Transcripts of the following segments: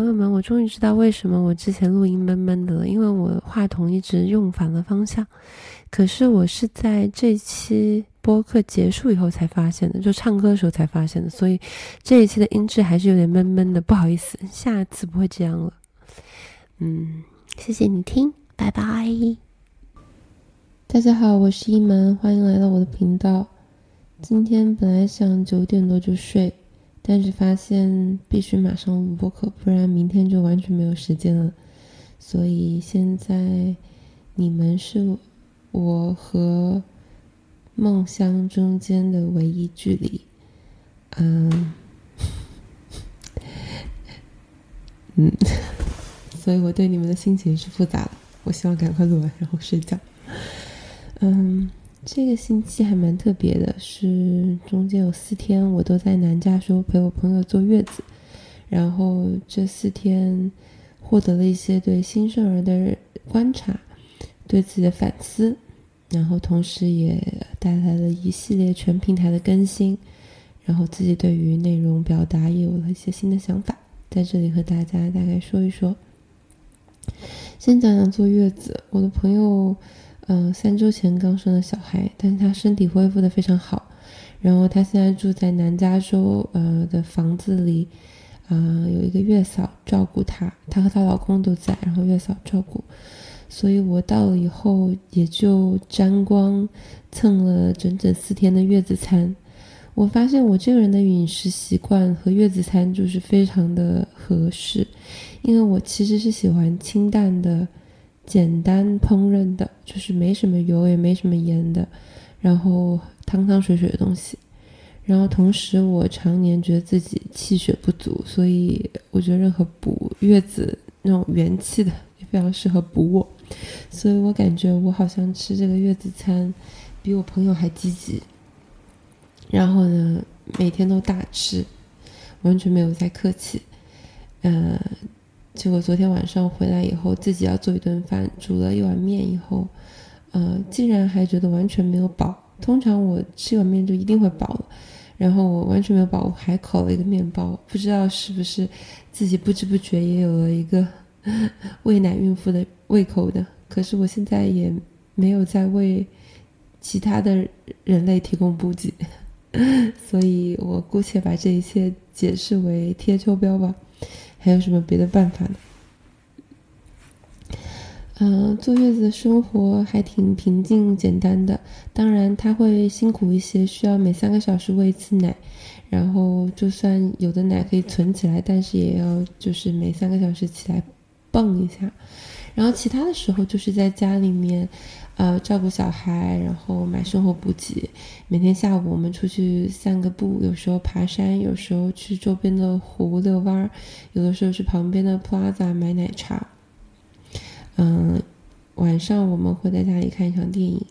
朋友们，我终于知道为什么我之前录音闷闷的了，因为我话筒一直用反了方向。可是我是在这期播客结束以后才发现的，就唱歌的时候才发现的，所以这一期的音质还是有点闷闷的，不好意思，下次不会这样了。嗯，谢谢你听，拜拜。大家好，我是一门，欢迎来到我的频道。今天本来想九点多就睡。但是发现必须马上录播课，不然明天就完全没有时间了。所以现在你们是我和梦乡中间的唯一距离。嗯，嗯，所以我对你们的心情是复杂的。我希望赶快录完，然后睡觉。嗯。这个星期还蛮特别的，是中间有四天我都在南加州陪我朋友坐月子，然后这四天获得了一些对新生儿的观察，对自己的反思，然后同时也带来了一系列全平台的更新，然后自己对于内容表达也有了一些新的想法，在这里和大家大概说一说。先讲讲坐月子，我的朋友。嗯，三周前刚生了小孩，但是他身体恢复的非常好。然后他现在住在南加州，呃的房子里，啊，有一个月嫂照顾他，他和她老公都在，然后月嫂照顾。所以我到了以后，也就沾光蹭了整整四天的月子餐。我发现我这个人的饮食习惯和月子餐就是非常的合适，因为我其实是喜欢清淡的。简单烹饪的，就是没什么油也没什么盐的，然后汤汤水水的东西。然后同时，我常年觉得自己气血不足，所以我觉得任何补月子那种元气的也非常适合补我。所以我感觉我好像吃这个月子餐比我朋友还积极。然后呢，每天都大吃，完全没有在客气。嗯。结果昨天晚上回来以后，自己要做一顿饭，煮了一碗面以后，呃，竟然还觉得完全没有饱。通常我吃一碗面就一定会饱了，然后我完全没有饱，我还烤了一个面包。不知道是不是自己不知不觉也有了一个 喂奶孕妇的胃口的。可是我现在也没有在为其他的人类提供补给，所以我姑且把这一切解释为贴秋膘吧。还有什么别的办法呢？嗯，坐月子的生活还挺平静简单的。当然，他会辛苦一些，需要每三个小时喂一次奶。然后，就算有的奶可以存起来，但是也要就是每三个小时起来蹦一下。然后，其他的时候就是在家里面。呃，照顾小孩，然后买生活补给。每天下午我们出去散个步，有时候爬山，有时候去周边的湖遛弯儿，有的时候去旁边的 Plaza 买奶茶。嗯，晚上我们会在家里看一场电影，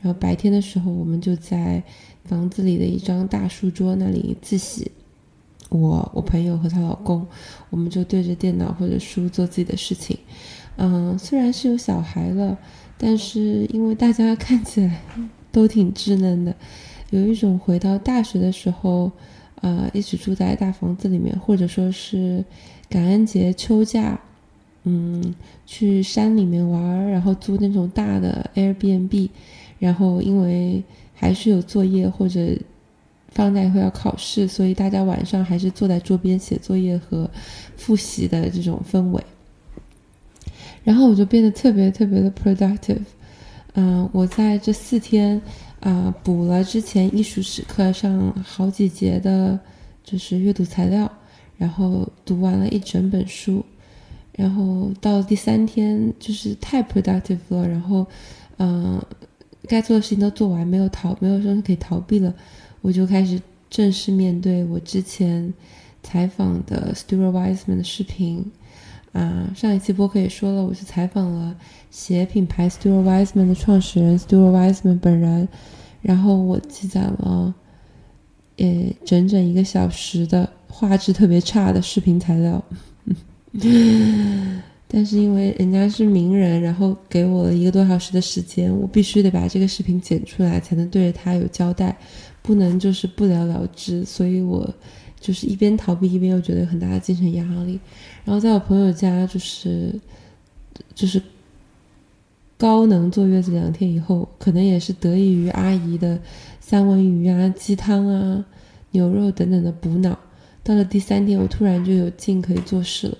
然后白天的时候我们就在房子里的一张大书桌那里自习。我、我朋友和她老公，我们就对着电脑或者书做自己的事情。嗯，虽然是有小孩了。但是因为大家看起来都挺稚嫩的，有一种回到大学的时候，呃，一起住在大房子里面，或者说是感恩节秋假，嗯，去山里面玩，然后租那种大的 Airbnb，然后因为还是有作业或者放假以后要考试，所以大家晚上还是坐在桌边写作业和复习的这种氛围。然后我就变得特别特别的 productive，嗯，我在这四天啊补了之前艺术史课上好几节的，就是阅读材料，然后读完了一整本书，然后到第三天就是太 productive 了，然后嗯，该做的事情都做完，没有逃，没有说可以逃避了，我就开始正式面对我之前采访的 Stuart Weisman 的视频。啊，上一期播客也说了，我去采访了鞋品牌 Stuart Wiseman 的创始人 Stuart Wiseman 本人，然后我积攒了，呃，整整一个小时的画质特别差的视频材料，但是因为人家是名人，然后给我了一个多小时的时间，我必须得把这个视频剪出来，才能对着他有交代，不能就是不了了之，所以我就是一边逃避一边又觉得有很大的精神压力。然后在我朋友家，就是就是高能坐月子两天以后，可能也是得益于阿姨的三文鱼啊、鸡汤啊、牛肉等等的补脑。到了第三天，我突然就有劲可以做事了。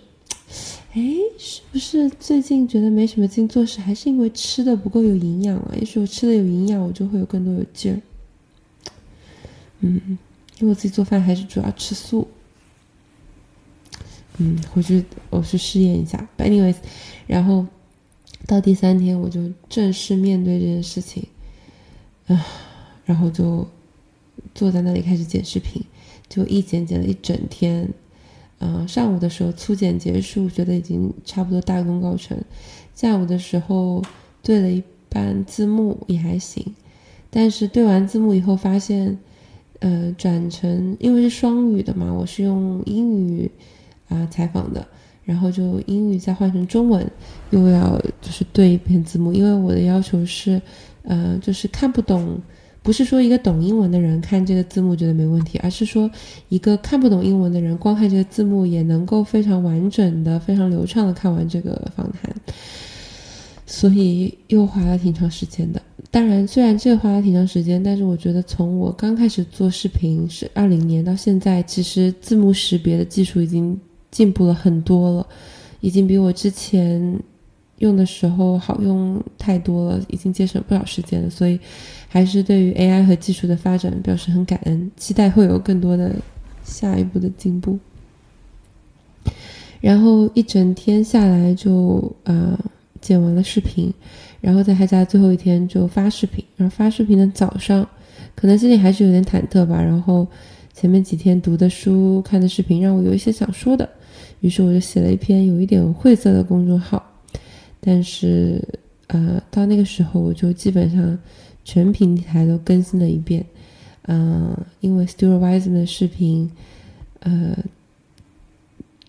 哎，是不是最近觉得没什么劲做事，还是因为吃的不够有营养啊？也许我吃的有营养，我就会有更多有劲儿。嗯，因为我自己做饭还是主要吃素。嗯，回去我去试验一下。Anyways，然后到第三天我就正式面对这件事情，啊，然后就坐在那里开始剪视频，就一剪剪了一整天。嗯，上午的时候粗剪结束，觉得已经差不多大功告成。下午的时候对了一半字幕也还行，但是对完字幕以后发现。呃，转成因为是双语的嘛，我是用英语啊采访的，然后就英语再换成中文，又要就是对一遍字幕，因为我的要求是，呃，就是看不懂，不是说一个懂英文的人看这个字幕觉得没问题，而是说一个看不懂英文的人光看这个字幕也能够非常完整的、非常流畅的看完这个访谈，所以又花了挺长时间的。当然，虽然这花了挺长时间，但是我觉得从我刚开始做视频是二零年到现在，其实字幕识别的技术已经进步了很多了，已经比我之前用的时候好用太多了，已经节省不少时间了。所以，还是对于 AI 和技术的发展表示很感恩，期待会有更多的下一步的进步。然后一整天下来就啊剪完了视频。然后在他家最后一天就发视频，然后发视频的早上，可能心里还是有点忐忑吧。然后前面几天读的书、看的视频让我有一些想说的，于是我就写了一篇有一点晦涩的公众号。但是呃，到那个时候我就基本上全平台都更新了一遍。嗯，因为 Stuart Wiseman 的视频，呃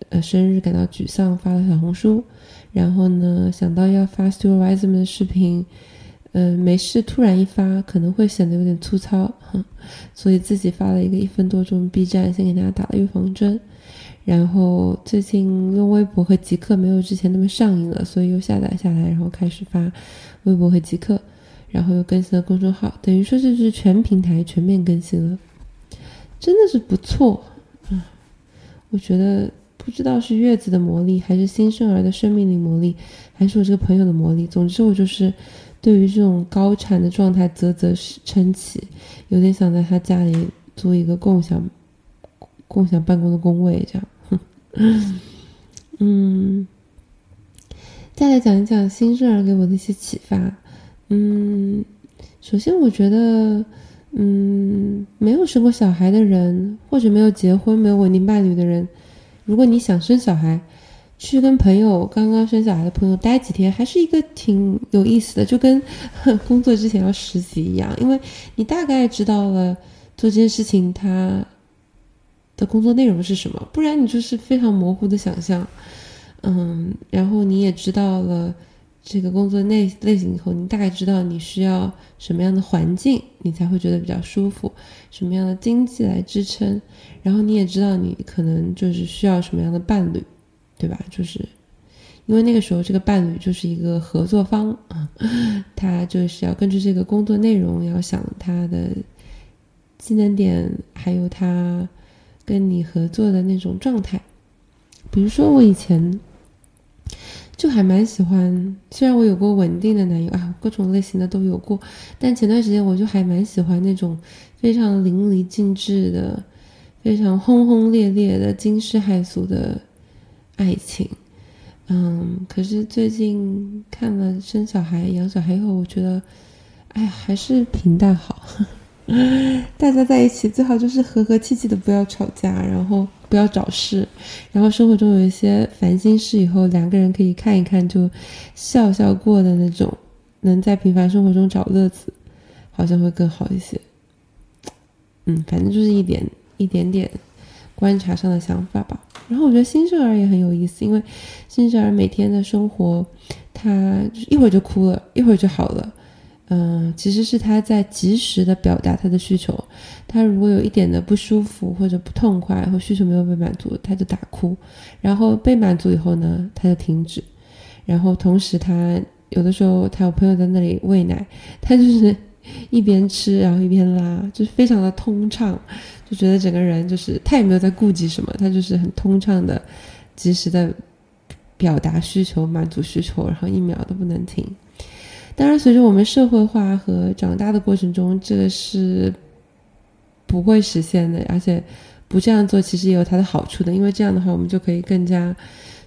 呃，生日感到沮丧，发了小红书。然后呢，想到要发 Stuart Wiseman 的视频，嗯，没事，突然一发可能会显得有点粗糙，所以自己发了一个一分多钟 B 站，先给大家打了预防针。然后最近用微博和极客没有之前那么上瘾了，所以又下载下来，然后开始发微博和极客，然后又更新了公众号，等于说这是全平台全面更新了，真的是不错啊，我觉得。不知道是月子的魔力，还是新生儿的生命力魔力，还是我这个朋友的魔力。总之，我就是对于这种高产的状态啧啧称奇，有点想在他家里租一个共享共享办公的工位，这样。嗯，再来讲一讲新生儿给我的一些启发。嗯，首先我觉得，嗯，没有生过小孩的人，或者没有结婚、没有稳定伴侣的人。如果你想生小孩，去跟朋友刚刚生小孩的朋友待几天，还是一个挺有意思的，就跟工作之前要实习一样，因为你大概知道了做这件事情他的工作内容是什么，不然你就是非常模糊的想象，嗯，然后你也知道了。这个工作类类型以后，你大概知道你需要什么样的环境，你才会觉得比较舒服；什么样的经济来支撑，然后你也知道你可能就是需要什么样的伴侣，对吧？就是因为那个时候这个伴侣就是一个合作方啊，他就是要根据这个工作内容，要想他的技能点，还有他跟你合作的那种状态。比如说我以前。就还蛮喜欢，虽然我有过稳定的男友啊，各种类型的都有过，但前段时间我就还蛮喜欢那种非常淋漓尽致的、非常轰轰烈烈的、惊世骇俗的爱情。嗯，可是最近看了生小孩、养小孩以后，我觉得，哎，还是平淡好。大家在一起最好就是和和气气的，不要吵架，然后不要找事，然后生活中有一些烦心事，以后两个人可以看一看就笑笑过的那种，能在平凡生活中找乐子，好像会更好一些。嗯，反正就是一点一点点观察上的想法吧。然后我觉得新生儿也很有意思，因为新生儿每天的生活，他一会儿就哭了，一会儿就好了。嗯，其实是他在及时的表达他的需求。他如果有一点的不舒服或者不痛快，或需求没有被满足，他就打哭。然后被满足以后呢，他就停止。然后同时，他有的时候他有朋友在那里喂奶，他就是 一边吃然后一边拉，就是非常的通畅，就觉得整个人就是他也没有在顾及什么，他就是很通畅的、及时的表达需求、满足需求，然后一秒都不能停。当然，随着我们社会化和长大的过程中，这个是不会实现的。而且，不这样做其实也有它的好处的，因为这样的话，我们就可以更加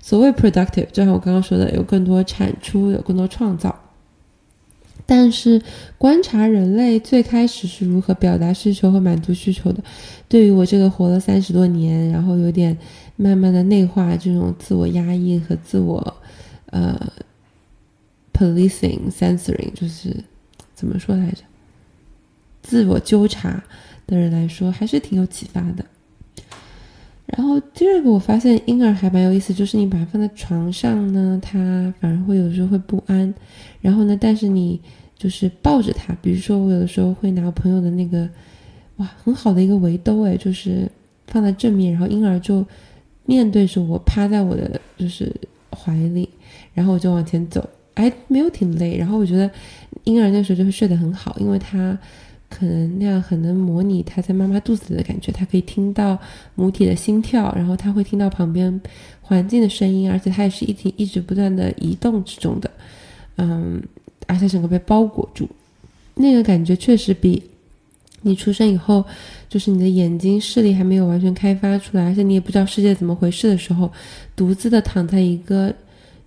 所谓 productive，就像我刚刚说的，有更多产出，有更多创造。但是，观察人类最开始是如何表达需求和满足需求的，对于我这个活了三十多年，然后有点慢慢的内化这种自我压抑和自我，呃。Policing, censoring，就是怎么说来着？自我纠察的人来说，还是挺有启发的。然后第二个，我发现婴儿还蛮有意思，就是你把它放在床上呢，它反而会有时候会不安。然后呢，但是你就是抱着它，比如说我有的时候会拿我朋友的那个，哇，很好的一个围兜，哎，就是放在正面，然后婴儿就面对着我，趴在我的就是怀里，然后我就往前走。还没有挺累，然后我觉得婴儿那时候就会睡得很好，因为他可能那样很能模拟他在妈妈肚子里的感觉，他可以听到母体的心跳，然后他会听到旁边环境的声音，而且他也是一体一直不断的移动之中的，嗯，而且整个被包裹住，那个感觉确实比你出生以后，就是你的眼睛视力还没有完全开发出来，而且你也不知道世界怎么回事的时候，独自的躺在一个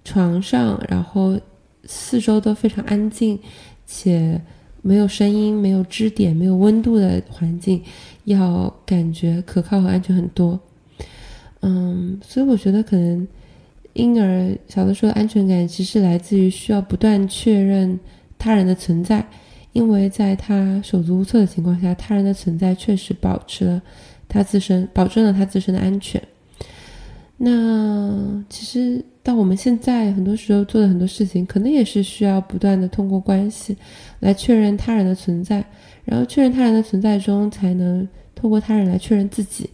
床上，然后。四周都非常安静，且没有声音、没有支点、没有温度的环境，要感觉可靠和安全很多。嗯，所以我觉得可能婴儿小的时候安全感，其实来自于需要不断确认他人的存在，因为在他手足无措的情况下，他人的存在确实保持了他自身，保证了他自身的安全。那其实到我们现在很多时候做的很多事情，可能也是需要不断的通过关系来确认他人的存在，然后确认他人的存在中，才能透过他人来确认自己，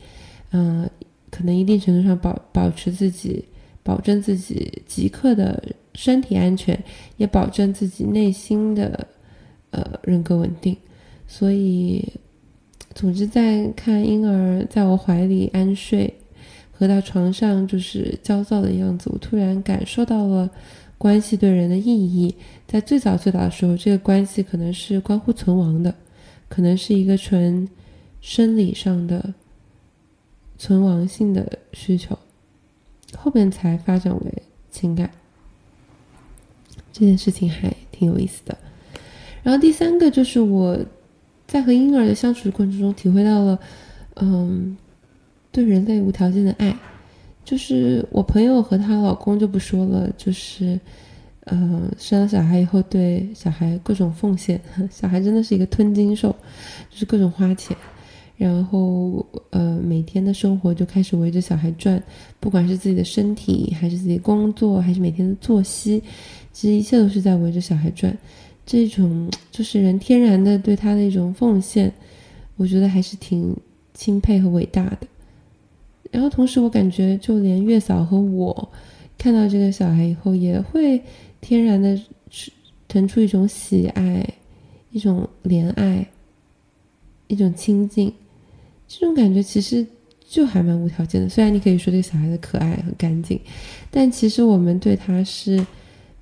嗯，可能一定程度上保保持自己，保证自己即刻的身体安全，也保证自己内心的呃人格稳定。所以，总之在看婴儿在我怀里安睡。回到床上就是焦躁的样子，我突然感受到了关系对人的意义。在最早最早的时候，这个关系可能是关乎存亡的，可能是一个纯生理上的存亡性的需求，后面才发展为情感。这件事情还挺有意思的。然后第三个就是我在和婴儿的相处的过程中体会到了，嗯。对人类无条件的爱，就是我朋友和她老公就不说了，就是，呃，生了小孩以后对小孩各种奉献，小孩真的是一个吞金兽，就是各种花钱，然后呃每天的生活就开始围着小孩转，不管是自己的身体，还是自己工作，还是每天的作息，其实一切都是在围着小孩转，这种就是人天然的对他的一种奉献，我觉得还是挺钦佩和伟大的。然后同时，我感觉就连月嫂和我看到这个小孩以后，也会天然的腾出一种喜爱、一种怜爱、一种亲近。这种感觉其实就还蛮无条件的。虽然你可以说这个小孩的可爱很干净，但其实我们对他是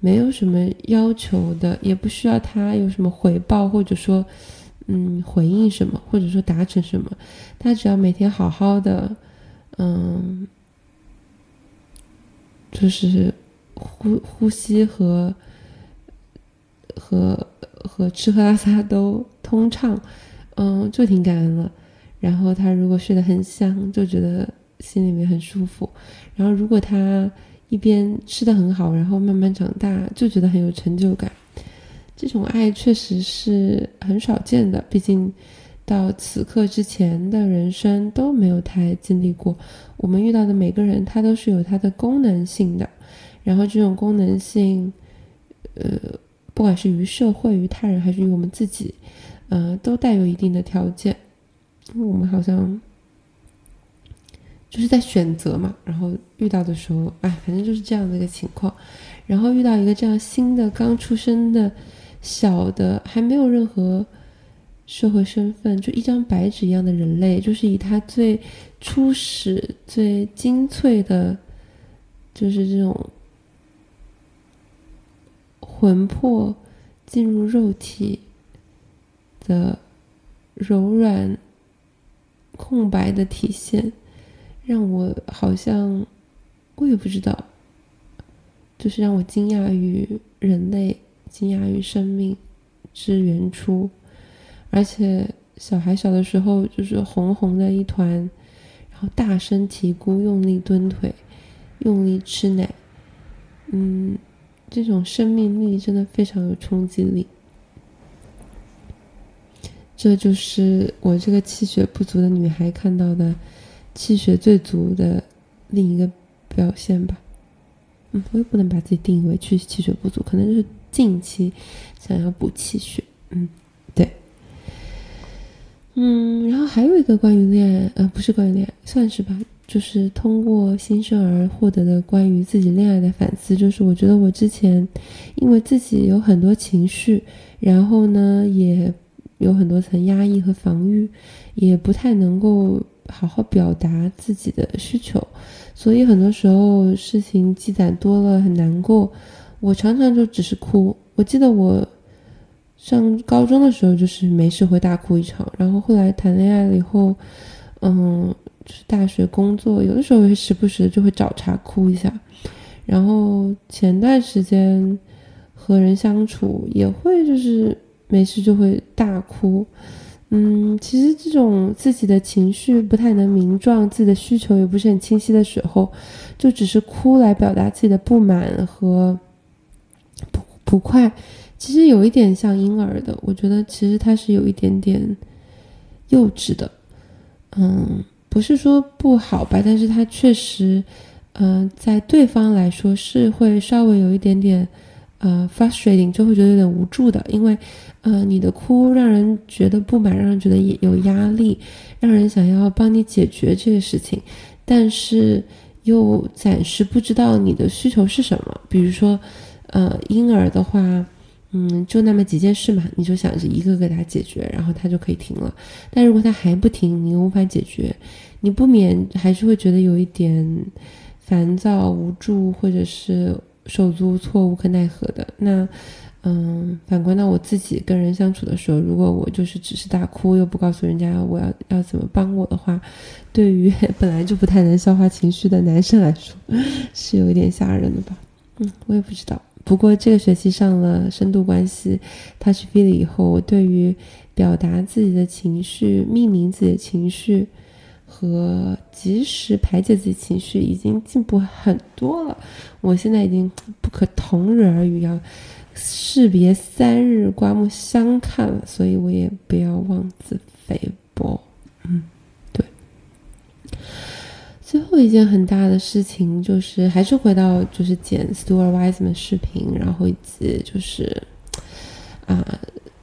没有什么要求的，也不需要他有什么回报，或者说嗯回应什么，或者说达成什么。他只要每天好好的。嗯，就是呼呼吸和和和吃喝拉撒都通畅，嗯，就挺感恩了。然后他如果睡得很香，就觉得心里面很舒服。然后如果他一边吃的很好，然后慢慢长大，就觉得很有成就感。这种爱确实是很少见的，毕竟。到此刻之前的人生都没有太经历过。我们遇到的每个人，他都是有他的功能性的。然后这种功能性，呃，不管是于社会、于他人，还是于我们自己，呃，都带有一定的条件。我们好像就是在选择嘛，然后遇到的时候，哎，反正就是这样的一个情况。然后遇到一个这样新的、刚出生的小的，还没有任何社会身份，就一张白纸一样的人类，就是以他最初始、最精粹的，就是这种。魂魄进入肉体的柔软、空白的体现，让我好像我也不知道，就是让我惊讶于人类，惊讶于生命之原初。而且小孩小的时候就是红红的一团，然后大声啼哭，用力蹲腿，用力吃奶，嗯。这种生命力真的非常有冲击力，这就是我这个气血不足的女孩看到的气血最足的另一个表现吧。嗯，我也不能把自己定义为去气血不足，可能就是近期想要补气血。嗯，嗯，然后还有一个关于恋爱，呃，不是关于恋爱，算是吧。就是通过新生儿获得的关于自己恋爱的反思，就是我觉得我之前因为自己有很多情绪，然后呢也有很多层压抑和防御，也不太能够好好表达自己的需求，所以很多时候事情积攒多了很难过，我常常就只是哭。我记得我上高中的时候就是没事会大哭一场，然后后来谈恋爱了以后，嗯。就是大学工作，有的时候会时不时就会找茬哭一下，然后前段时间和人相处也会就是没事就会大哭，嗯，其实这种自己的情绪不太能明状，自己的需求也不是很清晰的时候，就只是哭来表达自己的不满和不不快，其实有一点像婴儿的，我觉得其实他是有一点点幼稚的，嗯。不是说不好吧，但是他确实，嗯，在对方来说是会稍微有一点点，呃，frustrating，就会觉得有点无助的，因为，呃，你的哭让人觉得不满，让人觉得有压力，让人想要帮你解决这个事情，但是又暂时不知道你的需求是什么。比如说，呃，婴儿的话。嗯，就那么几件事嘛，你就想着一个个给他解决，然后他就可以停了。但如果他还不停，你又无法解决，你不免还是会觉得有一点烦躁、无助，或者是手足无措、无可奈何的。那，嗯，反观到我自己跟人相处的时候，如果我就是只是大哭，又不告诉人家我要要怎么帮我的话，对于本来就不太能消化情绪的男生来说，是有一点吓人的吧？嗯，我也不知道。不过这个学期上了深度关系，Touch Feel 以后，我对于表达自己的情绪、命名自己的情绪和及时排解自己情绪已经进步很多了。我现在已经不可同日而语，要士别三日，刮目相看了。所以我也不要妄自菲薄。嗯，最后一件很大的事情就是，还是回到就是剪 Stuart Wiseman 视频，然后以及就是啊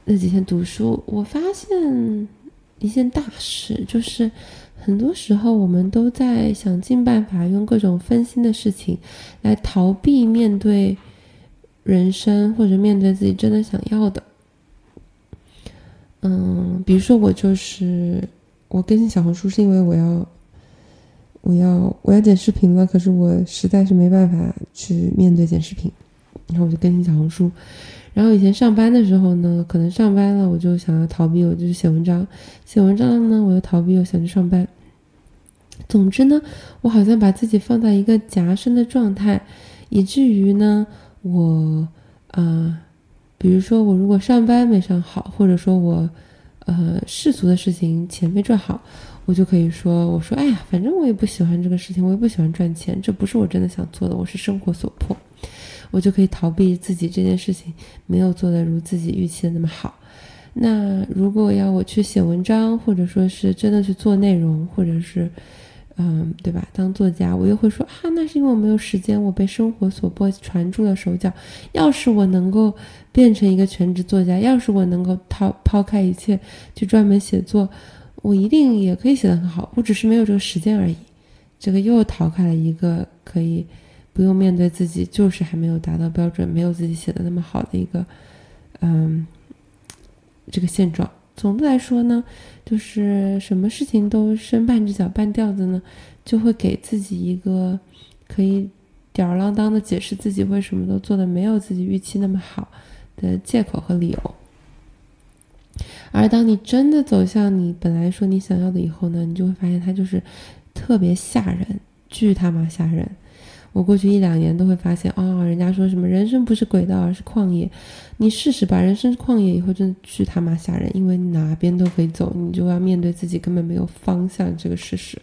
那几天读书，我发现一件大事，就是很多时候我们都在想尽办法用各种分心的事情来逃避面对人生，或者面对自己真的想要的。嗯，比如说我就是我更新小红书是因为我要。我要我要剪视频了，可是我实在是没办法去面对剪视频，然后我就更新小红书。然后以前上班的时候呢，可能上班了我就想要逃避，我就写文章；写文章了呢，我又逃避，我想去上班。总之呢，我好像把自己放在一个夹生的状态，以至于呢，我啊，比如说我如果上班没上好，或者说我呃世俗的事情钱没赚好。我就可以说，我说，哎呀，反正我也不喜欢这个事情，我也不喜欢赚钱，这不是我真的想做的，我是生活所迫，我就可以逃避自己这件事情没有做的如自己预期的那么好。那如果要我去写文章，或者说是真的去做内容，或者是嗯，对吧？当作家，我又会说啊，那是因为我没有时间，我被生活所迫，缠住了手脚。要是我能够变成一个全职作家，要是我能够抛抛开一切去专门写作，我一定也可以写得很好。我只是没有这个时间而已。这个又逃开了一个可以不用面对自己，就是还没有达到标准，没有自己写的那么好的一个，嗯，这个现状。总的来说呢，就是什么事情都伸半只脚半吊子呢，就会给自己一个可以吊儿郎当的解释自己为什么都做的没有自己预期那么好的借口和理由。而当你真的走向你本来说你想要的以后呢，你就会发现它就是特别吓人，巨他妈吓人。我过去一两年都会发现，哦，人家说什么人生不是轨道，而是旷野。你试试吧，人生是旷野以后真的巨他妈吓人，因为哪边都可以走，你就要面对自己根本没有方向这个事实。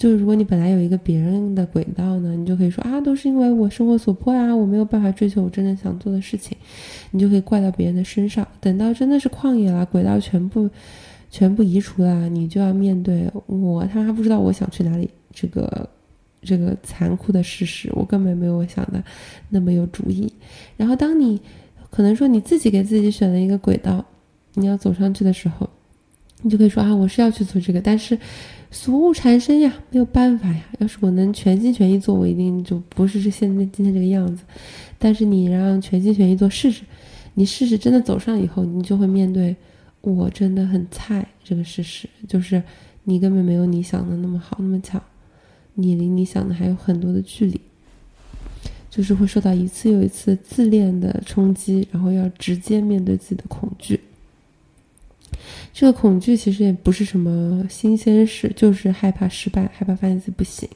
就是如果你本来有一个别人的轨道呢，你就可以说啊，都是因为我生活所迫啊，我没有办法追求我真正想做的事情，你就可以怪到别人的身上。等到真的是旷野了，轨道全部全部移除了，你就要面对我他妈不知道我想去哪里这个。这个残酷的事实，我根本没有我想的那么有主意。然后，当你可能说你自己给自己选了一个轨道，你要走上去的时候，你就可以说啊，我是要去做这个，但是俗物缠身呀，没有办法呀。要是我能全心全意做，我一定就不是这现在今天这个样子。但是你让全心全意做试试，你试试真的走上以后，你就会面对我真的很菜这个事实，就是你根本没有你想的那么好，那么强。你离你想的还有很多的距离，就是会受到一次又一次自恋的冲击，然后要直接面对自己的恐惧。这个恐惧其实也不是什么新鲜事，就是害怕失败，害怕发现自己不行。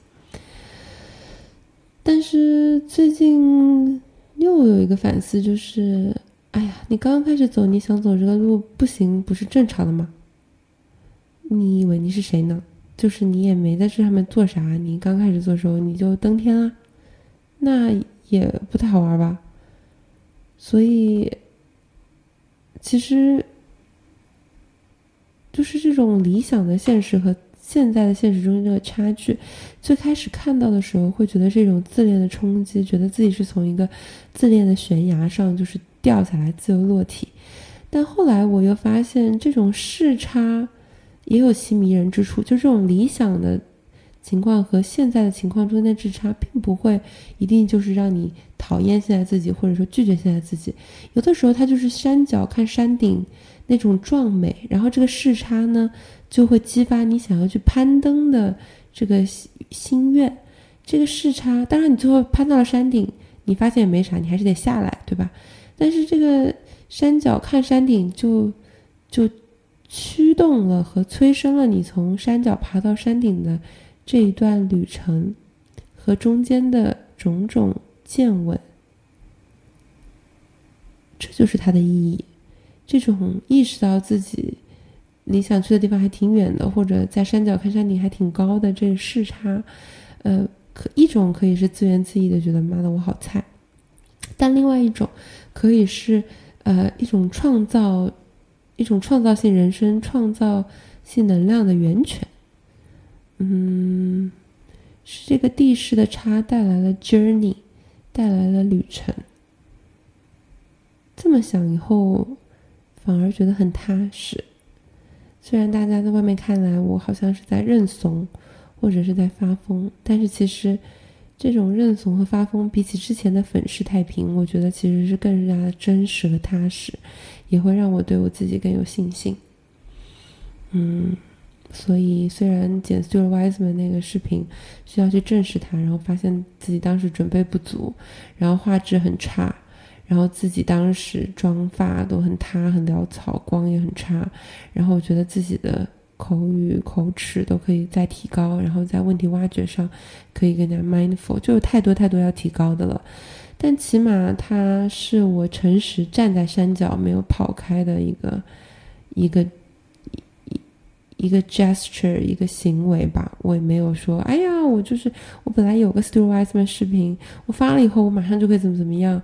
但是最近又有一个反思，就是，哎呀，你刚刚开始走，你想走这个路不行，不是正常的吗？你以为你是谁呢？就是你也没在这上面做啥，你刚开始做时候你就登天了，那也不太好玩吧。所以，其实就是这种理想的现实和现在的现实中间这个差距。最开始看到的时候，会觉得是一种自恋的冲击，觉得自己是从一个自恋的悬崖上就是掉下来自由落体。但后来我又发现，这种视差。也有其迷人之处，就这种理想的情况和现在的情况中间的质差，并不会一定就是让你讨厌现在自己，或者说拒绝现在自己。有的时候，它就是山脚看山顶那种壮美，然后这个视差呢，就会激发你想要去攀登的这个心愿。这个视差，当然你最后攀到了山顶，你发现也没啥，你还是得下来，对吧？但是这个山脚看山顶，就就。驱动了和催生了你从山脚爬到山顶的这一段旅程，和中间的种种见闻，这就是它的意义。这种意识到自己离想去的地方还挺远的，或者在山脚看山顶还挺高的这视差，呃，可一种可以是自怨自艾的，觉得妈的我好菜；但另外一种可以是呃一种创造。一种创造性人生、创造性能量的源泉，嗯，是这个地势的差带来了 journey，带来了旅程。这么想以后，反而觉得很踏实。虽然大家在外面看来，我好像是在认怂，或者是在发疯，但是其实，这种认怂和发疯，比起之前的粉饰太平，我觉得其实是更加的真实和踏实。也会让我对我自己更有信心。嗯，所以虽然剪 Stuart Wiseman 那个视频需要去正视它，然后发现自己当时准备不足，然后画质很差，然后自己当时妆发都很塌很潦草，光也很差，然后我觉得自己的口语口齿都可以再提高，然后在问题挖掘上可以更加 mindful，就有太多太多要提高的了。但起码它是我诚实站在山脚没有跑开的一个一个一一个 gesture 一个行为吧。我也没有说，哎呀，我就是我本来有个 Stuart Wiseman 视频，我发了以后我马上就可以怎么怎么样。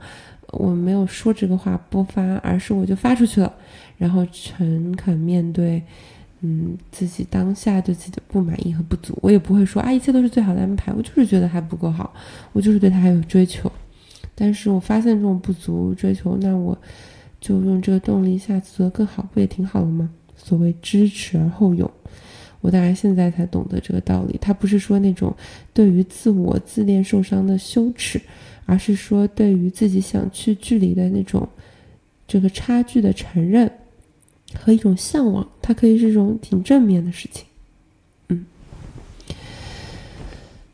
我没有说这个话不发，而是我就发出去了，然后诚恳面对嗯，自己当下对自己的不满意和不足，我也不会说啊，一切都是最好的安排。我就是觉得还不够好，我就是对他还有追求。但是我发现这种不足追求，那我就用这个动力，下次做得更好，不也挺好的吗？所谓知耻而后勇，我大概现在才懂得这个道理。他不是说那种对于自我自恋受伤的羞耻，而是说对于自己想去距离的那种这个差距的承认。和一种向往，它可以是一种挺正面的事情，嗯。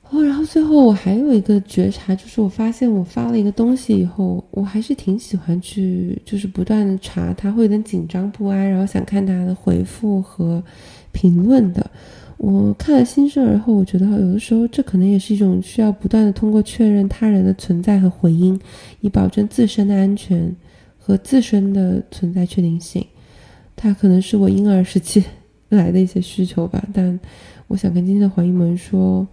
哦，然后最后我还有一个觉察，就是我发现我发了一个东西以后，我还是挺喜欢去，就是不断的查，他会有点紧张不安，然后想看大家的回复和评论的。我看了新生儿后，我觉得有的时候这可能也是一种需要不断的通过确认他人的存在和回音，以保证自身的安全和自身的存在确定性。它可能是我婴儿时期来的一些需求吧，但我想跟今天的黄一萌说，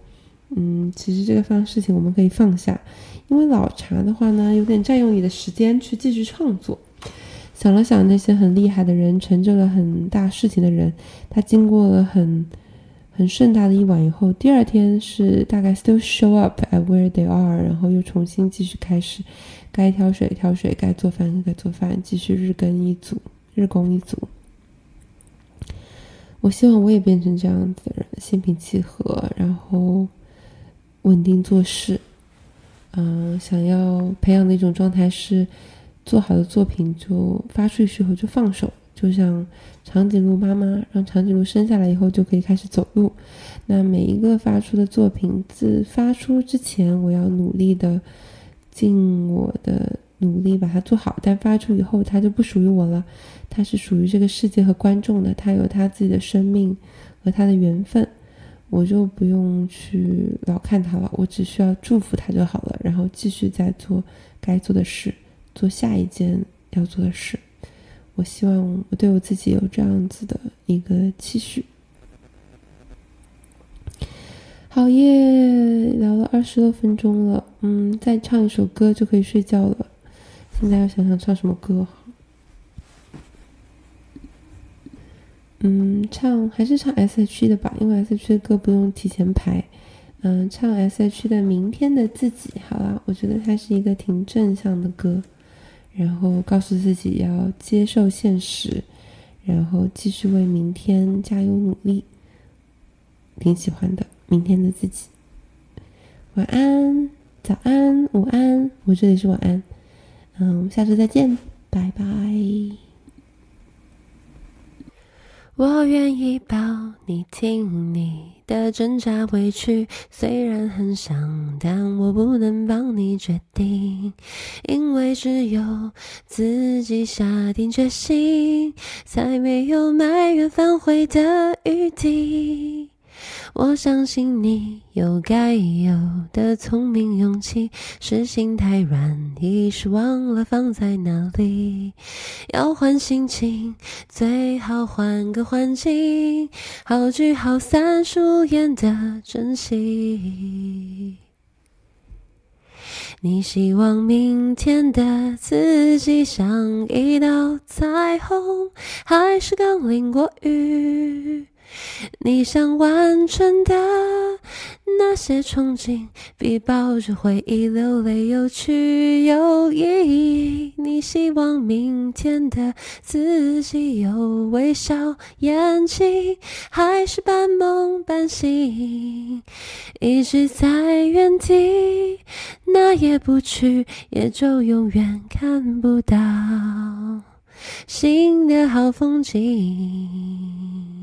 嗯，其实这个方事情我们可以放下，因为老茶的话呢，有点占用你的时间去继续创作。想了想那些很厉害的人，成就了很大事情的人，他经过了很很盛大的一晚以后，第二天是大概 still show up at where they are，然后又重新继续开始，该挑水挑水，该做饭该做饭，继续日更一组，日工一组。我希望我也变成这样子的人，心平气和，然后稳定做事。嗯，想要培养的一种状态是，做好的作品就发出去后就放手，就像长颈鹿妈妈让长颈鹿生下来以后就可以开始走路。那每一个发出的作品，自发出之前，我要努力的尽我的。努力把它做好，但发出以后，它就不属于我了，它是属于这个世界和观众的，它有它自己的生命和它的缘分，我就不用去老看它了，我只需要祝福它就好了，然后继续再做该做的事，做下一件要做的事。我希望我对我自己有这样子的一个期许。好耶，聊了二十多分钟了，嗯，再唱一首歌就可以睡觉了。现在要想想唱什么歌好？嗯，唱还是唱 S.H.E 的吧，因为 S.H.E 的歌不用提前排。嗯，唱 S.H.E 的《明天的自己》好啦，我觉得它是一个挺正向的歌，然后告诉自己要接受现实，然后继续为明天加油努力。挺喜欢的，《明天的自己》。晚安，早安，午安，我这里是晚安。嗯，我们下次再见，拜拜。我愿意抱你，听你的挣扎委屈，虽然很想，但我不能帮你决定，因为只有自己下定决心，才没有埋怨反悔的余地。我相信你有该有的聪明勇气，是心太软，一时忘了放在哪里。要换心情，最好换个环境，好聚好散，疏远的珍惜。你希望明天的自己像一道彩虹，还是刚淋过雨？你想完成的那些憧憬，比抱着回忆流泪有趣有意义。你希望明天的自己有微笑眼睛，还是半梦半醒，一直在原地，那也不去，也就永远看不到新的好风景。